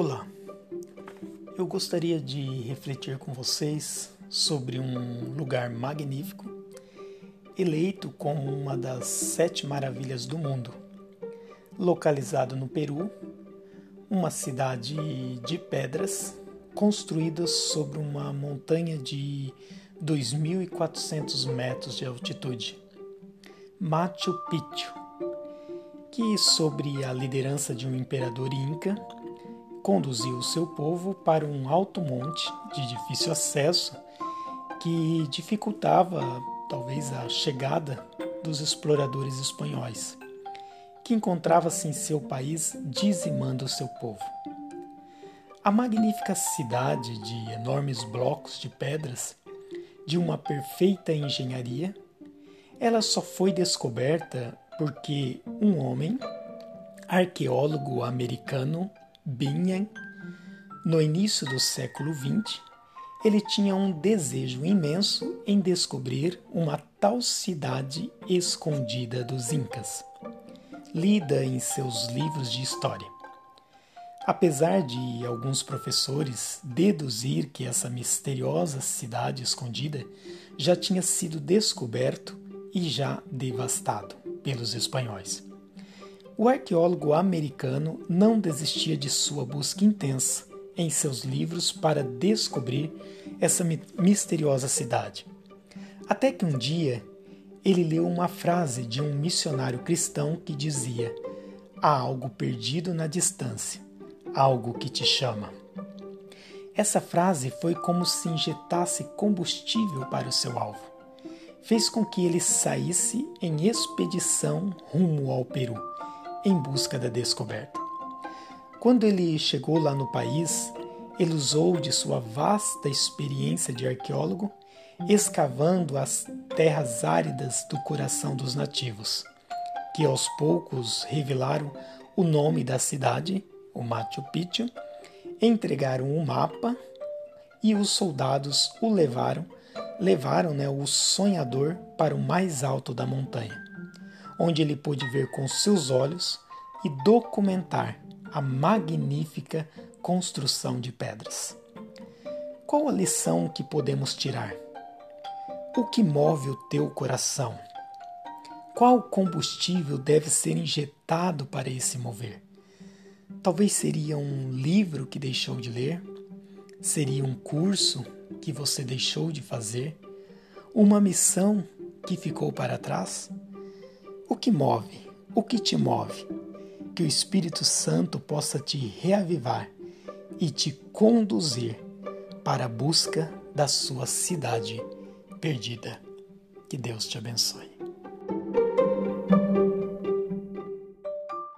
Olá, eu gostaria de refletir com vocês sobre um lugar magnífico, eleito como uma das sete maravilhas do mundo, localizado no Peru, uma cidade de pedras construída sobre uma montanha de 2.400 metros de altitude, Machu Picchu, que, sobre a liderança de um imperador inca, conduziu o seu povo para um alto monte de difícil acesso que dificultava talvez a chegada dos exploradores espanhóis, que encontrava-se em seu país dizimando o seu povo. A magnífica cidade de enormes blocos de pedras, de uma perfeita engenharia, ela só foi descoberta porque um homem, arqueólogo americano Bingham, no início do século XX, ele tinha um desejo imenso em descobrir uma tal cidade escondida dos Incas, lida em seus livros de história. Apesar de alguns professores deduzir que essa misteriosa cidade escondida já tinha sido descoberto e já devastado pelos espanhóis. O arqueólogo americano não desistia de sua busca intensa em seus livros para descobrir essa misteriosa cidade. Até que um dia ele leu uma frase de um missionário cristão que dizia: Há algo perdido na distância, algo que te chama. Essa frase foi como se injetasse combustível para o seu alvo. Fez com que ele saísse em expedição rumo ao Peru em busca da descoberta. Quando ele chegou lá no país, ele usou de sua vasta experiência de arqueólogo, escavando as terras áridas do coração dos nativos, que aos poucos revelaram o nome da cidade, o Machu Picchu, entregaram o um mapa e os soldados o levaram, levaram né, o sonhador para o mais alto da montanha onde ele pôde ver com seus olhos e documentar a magnífica construção de pedras. Qual a lição que podemos tirar? O que move o teu coração? Qual combustível deve ser injetado para esse mover? Talvez seria um livro que deixou de ler, seria um curso que você deixou de fazer, uma missão que ficou para trás? O que move? O que te move? Que o Espírito Santo possa te reavivar e te conduzir para a busca da sua cidade perdida. Que Deus te abençoe.